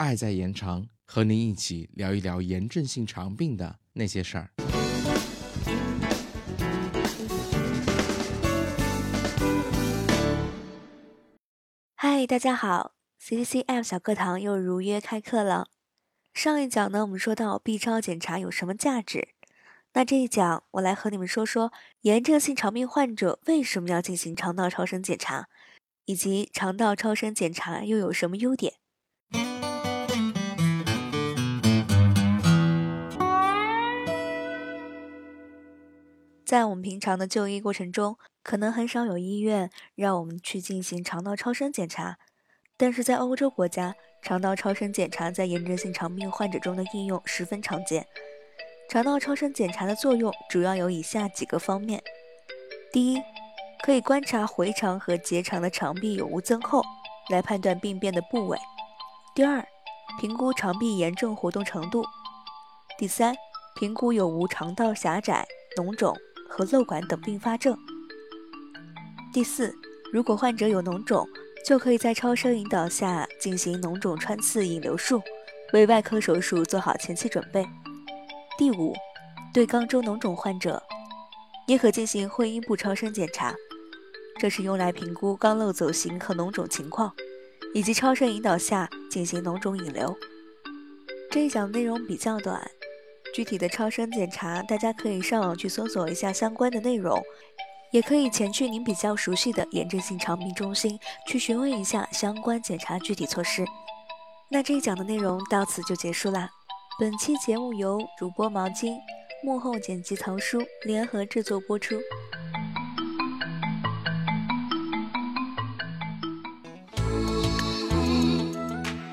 爱在延长，和您一起聊一聊炎症性肠病的那些事儿。嗨，大家好，C C C M 小课堂又如约开课了。上一讲呢，我们说到 B 超检查有什么价值，那这一讲我来和你们说说炎症性肠病患者为什么要进行肠道超声检查，以及肠道超声检查又有什么优点。在我们平常的就医过程中，可能很少有医院让我们去进行肠道超声检查，但是在欧洲国家，肠道超声检查在炎症性肠病患者中的应用十分常见。肠道超声检查的作用主要有以下几个方面：第一，可以观察回肠和结肠的肠壁有无增厚，来判断病变的部位；第二，评估肠壁炎症活动程度；第三，评估有无肠道狭窄、脓肿。和瘘管等并发症。第四，如果患者有脓肿，就可以在超声引导下进行脓肿穿刺引流术，为外科手术做好前期准备。第五，对肛周脓肿患者，也可进行会阴部超声检查，这是用来评估肛瘘走形和脓肿情况，以及超声引导下进行脓肿引流。这一讲内容比较短。具体的超声检查，大家可以上网去搜索一下相关的内容，也可以前去您比较熟悉的炎症性肠病中心去询问一下相关检查具体措施。那这一讲的内容到此就结束啦。本期节目由主播毛巾、幕后剪辑藏书联合制作播出。